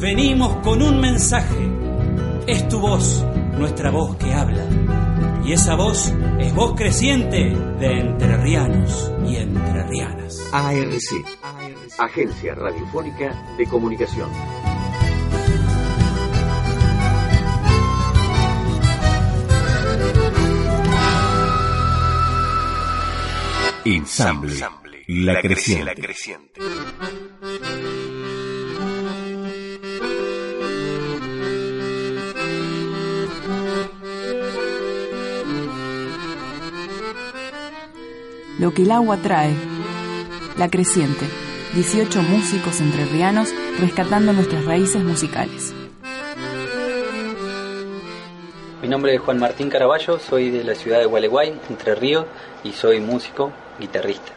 venimos con un mensaje. Es tu voz, nuestra voz que habla. Y esa voz es voz creciente de entrerrianos y entrerrianas. ARC, Agencia Radiofónica de Comunicación. Ensamble, la, creciente. Lo que el agua trae. La creciente. 18 músicos entrerrianos rescatando nuestras raíces musicales. Mi nombre es Juan Martín Caraballo, soy de la ciudad de Gualeguay, Entre Ríos, y soy músico, guitarrista.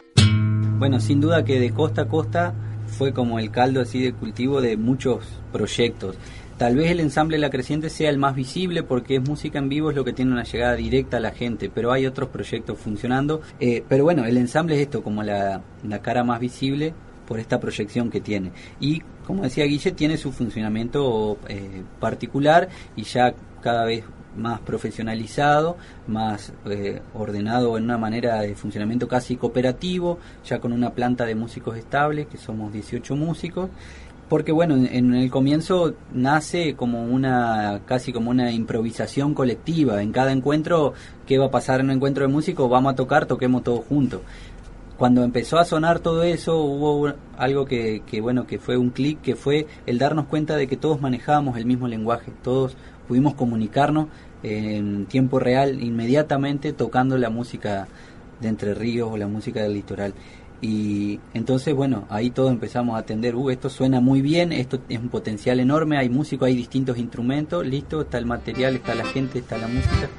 Bueno, sin duda que de costa a costa fue como el caldo así de cultivo de muchos proyectos. Tal vez el ensamble La Creciente sea el más visible porque es música en vivo, es lo que tiene una llegada directa a la gente, pero hay otros proyectos funcionando. Eh, pero bueno, el ensamble es esto, como la, cara más visible por esta proyección que tiene. Y como decía Guille, tiene su funcionamiento eh, particular y ya cada vez más profesionalizado, más eh, ordenado en una manera de funcionamiento casi cooperativo, ya con una planta de músicos estables, que somos 18 músicos, porque bueno, en, el comienzo nace como una, casi como una improvisación colectiva. En cada encuentro, ¿qué va a pasar en un encuentro de músicos? Vamos a tocar, toquemos todos juntos. Cuando empezó a sonar todo eso, hubo algo que, que bueno, que fue un clic, que fue el darnos cuenta de que todos manejábamos el mismo lenguaje, todos pudimos comunicarnos en tiempo real, inmediatamente tocando la música de Entre Ríos o la música del litoral. Y entonces, bueno, ahí todos empezamos a atender, uh, esto suena muy bien, esto es un potencial enorme, hay músicos, hay distintos instrumentos, listo, está el material, está la gente, está la música.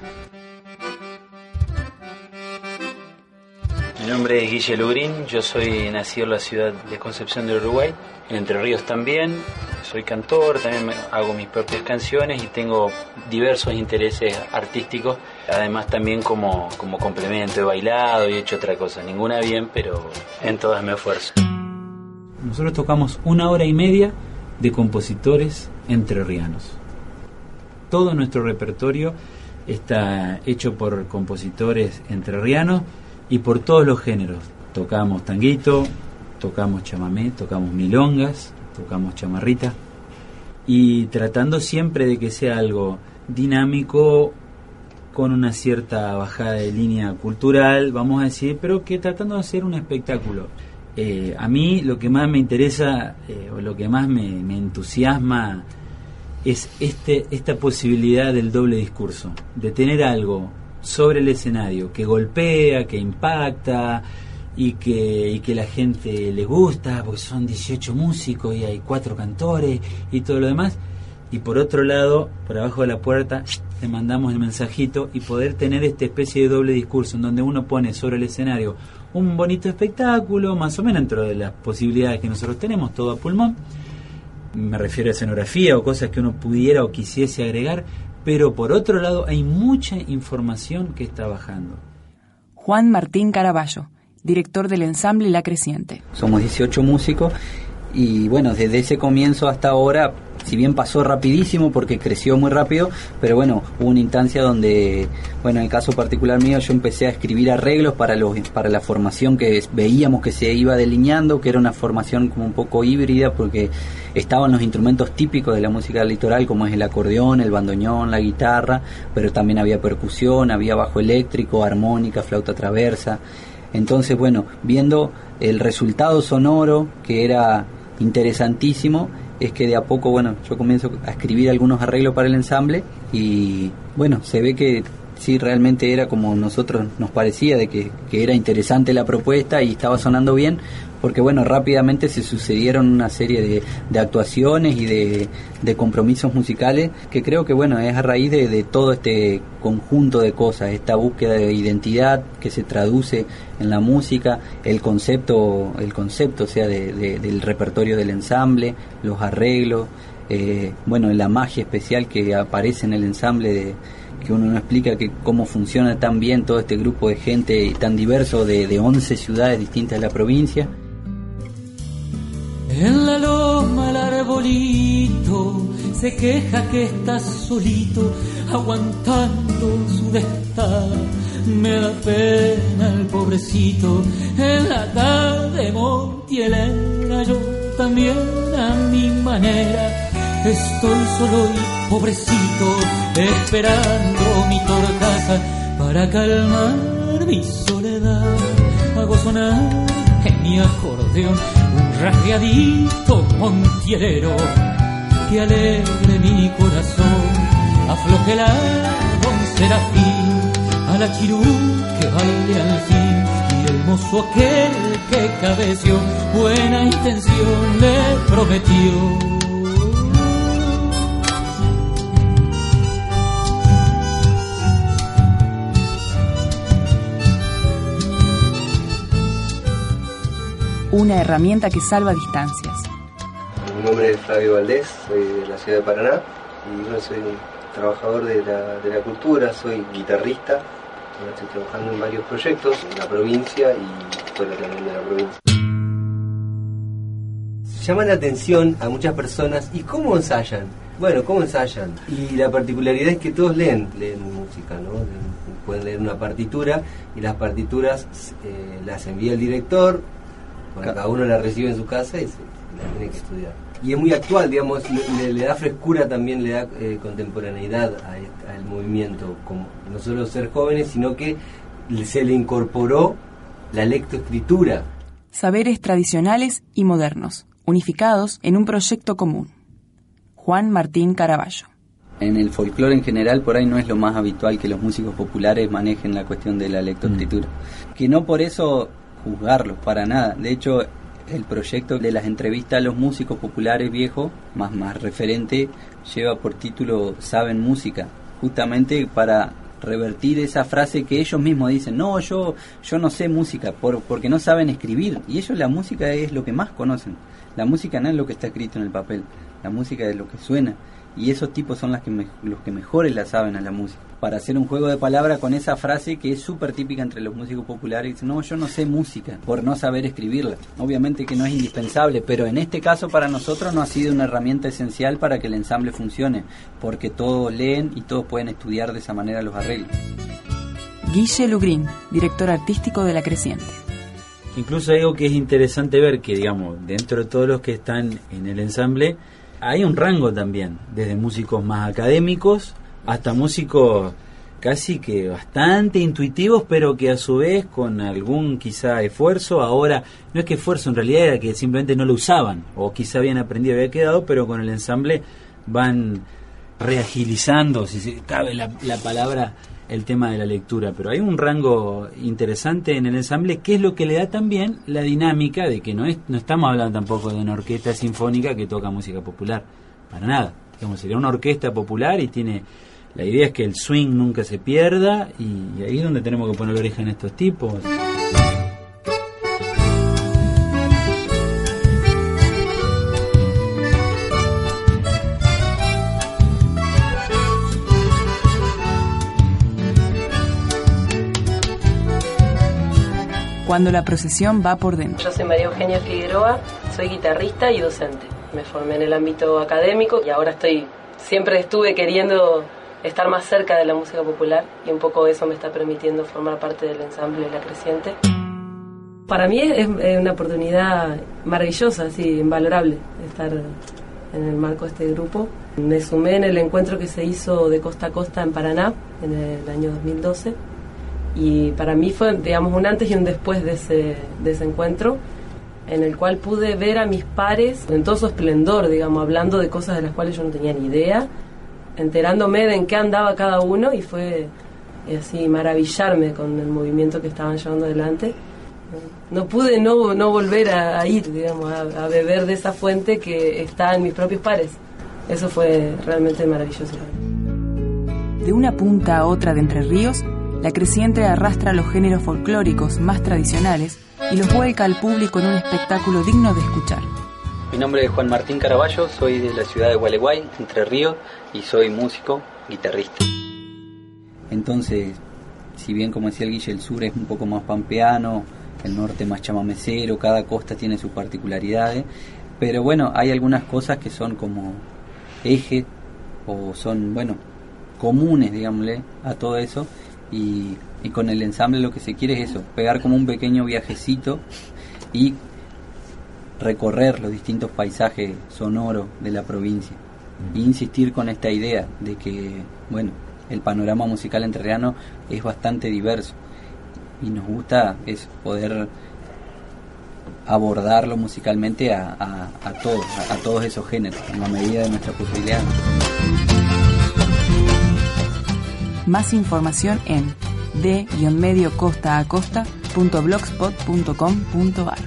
Mi nombre es Guille Lugrin, yo soy nacido en la ciudad de Concepción de Uruguay, en Entre Ríos también, soy cantor, también hago mis propias canciones y tengo diversos intereses artísticos, además también como, como complemento he bailado y he hecho otra cosa, ninguna bien, pero en todas me esfuerzo. Nosotros tocamos una hora y media de compositores entrerrianos. Todo nuestro repertorio está hecho por compositores entrerrianos y por todos los géneros. Tocamos tanguito, tocamos chamamé, tocamos milongas, tocamos chamarrita y tratando siempre de que sea algo dinámico con una cierta bajada de línea cultural, vamos a decir, pero que tratando de hacer un espectáculo. Eh, a mí lo que más me interesa eh, o lo que más me, me entusiasma es este, esta posibilidad del doble discurso, de tener algo sobre el escenario que golpea, que impacta y que, y que la gente le gusta, porque son 18 músicos y hay cuatro cantores y todo lo demás. Y por otro lado, por abajo de la puerta, le mandamos el mensajito y poder tener esta especie de doble discurso en donde uno pone sobre el escenario un bonito espectáculo, más o menos dentro de las posibilidades que nosotros tenemos, todo a pulmón. Me refiero a escenografía o cosas que uno pudiera o quisiese agregar, pero por otro lado hay mucha información que está bajando. Juan Martín Caraballo, director del ensamble La Creciente. Somos 18 músicos y bueno, desde ese comienzo hasta ahora, si bien pasó rapidísimo porque creció muy rápido, pero bueno, hubo una instancia donde, bueno, en el caso particular mío, yo empecé a escribir arreglos para, los, para la formación que veíamos que se iba delineando, que era una formación como un poco híbrida porque estaban los instrumentos típicos de la música litoral, como es el acordeón, el bandoneón, la guitarra, pero también había percusión, había bajo eléctrico, armónica, flauta traversa. Entonces, bueno, viendo el resultado sonoro, que era interesantísimo, es que de a poco, bueno, yo comienzo a escribir algunos arreglos para el ensamble y, bueno, se ve que sí realmente era como nosotros nos parecía de que, que, era interesante la propuesta y estaba sonando bien porque bueno, rápidamente se sucedieron una serie de, de actuaciones y de, de, compromisos musicales que creo que bueno, es a raíz de, de, todo este conjunto de cosas, esta búsqueda de identidad que se traduce en la música, el concepto, el concepto sea, del repertorio del ensamble, los arreglos, eh, bueno, la magia especial que aparece en el ensamble de que uno no explica que cómo funciona tan bien todo este grupo de gente tan diverso de, de 11 ciudades distintas de la provincia En la loma el arbolito se queja que está solito, aguantando su destada. Me da pena el pobrecito en la tarde montielera, yo también a mi manera. Estoy solo y pobrecito, esperando mi torcaza para calmar mi soledad. Hago sonar en mi acordeón un rasgueadito montielero que alegre mi corazón. Afloje la don Serafín a la chirú que baile al fin y el mozo aquel que cabeció buena intención le prometió. Una herramienta que salva distancias. Mi nombre es Flavio Valdés, soy de la ciudad de Paraná y yo soy un trabajador de la, cultura, soy guitarrista, estoy trabajando en varios proyectos en la provincia y fuera también de la provincia. Llama la atención a muchas personas y cómo ensayan. Bueno, ¿cómo ensayan? Y la particularidad es que todos leen, leen música, ¿no? Pueden leer una partitura y las partituras eh, las envía el director cada uno la recibe en su casa y la tiene que estudiar. Y es muy actual, digamos, le, da frescura también, le da eh, contemporaneidad al movimiento, como no solo ser jóvenes, sino que se le incorporó la lectoescritura. Saberes tradicionales y modernos, unificados en un proyecto común. Juan Martín Caraballo. En el folclore en general, por ahí no es lo más habitual que los músicos populares manejen la cuestión de la lectoescritura. Mm. Que no por eso juzgarlos, para nada. De hecho, el proyecto de las entrevistas a los músicos populares viejos, más, más referente, lleva por título Saben Música, justamente para revertir esa frase que ellos mismos dicen, no, yo, yo no sé música, por, porque no saben escribir. Y ellos la música es lo que más conocen. La música no es lo que está escrito en el papel, la música es lo que suena. Y esos tipos son las que los que mejores la saben a la música para hacer un juego de palabras con esa frase que es súper típica entre los músicos populares. No, yo no sé música por no saber escribirla. Obviamente que no es indispensable, pero en este caso para nosotros no ha sido una herramienta esencial para que el ensamble funcione, porque todos leen y todos pueden estudiar de esa manera los arreglos. Guille Lugrin, director artístico de La Creciente. Incluso hay algo que es interesante ver que, digamos, dentro de todos los que están en el ensamble, hay un rango también, desde músicos más académicos hasta músicos casi que bastante intuitivos, pero que a su vez con algún quizá esfuerzo, ahora no es que esfuerzo, en realidad era que simplemente no lo usaban, o quizá habían aprendido, había quedado, pero con el ensamble van reagilizando, si se cabe la, la palabra, el tema de la lectura, pero hay un rango interesante en el ensamble que es lo que le da también la dinámica de que no, es, no estamos hablando tampoco de una orquesta sinfónica que toca música popular, para nada. Digamos, sería una orquesta popular y tiene la idea es que el swing nunca se pierda y, ahí es donde tenemos que poner la oreja en estos tipos. Cuando la procesión va por dentro. Yo soy María Eugenia Figueroa, soy guitarrista y docente. Me formé en el ámbito académico y ahora estoy, siempre estuve queriendo estar más cerca de la música popular y un poco eso me está permitiendo formar parte del ensamble La Creciente. Para mí es, una oportunidad maravillosa, sí, invalorable estar en el marco de este grupo. Me sumé en el encuentro que se hizo de costa a costa en Paraná en el año 2012 y para mí fue, digamos, un antes y un después de ese, de ese encuentro en el cual pude ver a mis pares en todo su esplendor, digamos, hablando de cosas de las cuales yo no tenía ni idea enterándome de en qué andaba cada uno y fue así maravillarme con el movimiento que estaban llevando adelante. No pude no, no volver a, ir, digamos, a, beber de esa fuente que está en mis propios pares. Eso fue realmente maravilloso De una punta a otra de Entre Ríos, la creciente arrastra los géneros folclóricos más tradicionales y los vuelca al público en un espectáculo digno de escuchar. Mi nombre es Juan Martín Caraballo, soy de la ciudad de Gualeguay, Entre Ríos, y soy músico, guitarrista. Entonces, si bien como decía el Guille, el sur es un poco más pampeano, el norte más chamamecero, cada costa tiene sus particularidades, Pero bueno, hay algunas cosas que son como eje o son, bueno, comunes, digámosle, a todo eso. Y, y con el ensamble lo que se quiere es eso, pegar como un pequeño viajecito y recorrer los distintos paisajes sonoros de la provincia. E insistir con esta idea de que, bueno, el panorama musical entrerriano es bastante diverso y nos gusta es poder abordarlo musicalmente a, a, todos, a, todos esos géneros, en la medida de nuestra posibilidad. Más información en de-medio costa a costa.blogspot.com.ar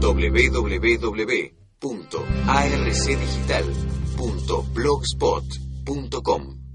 www.arcdigital.blogspot.com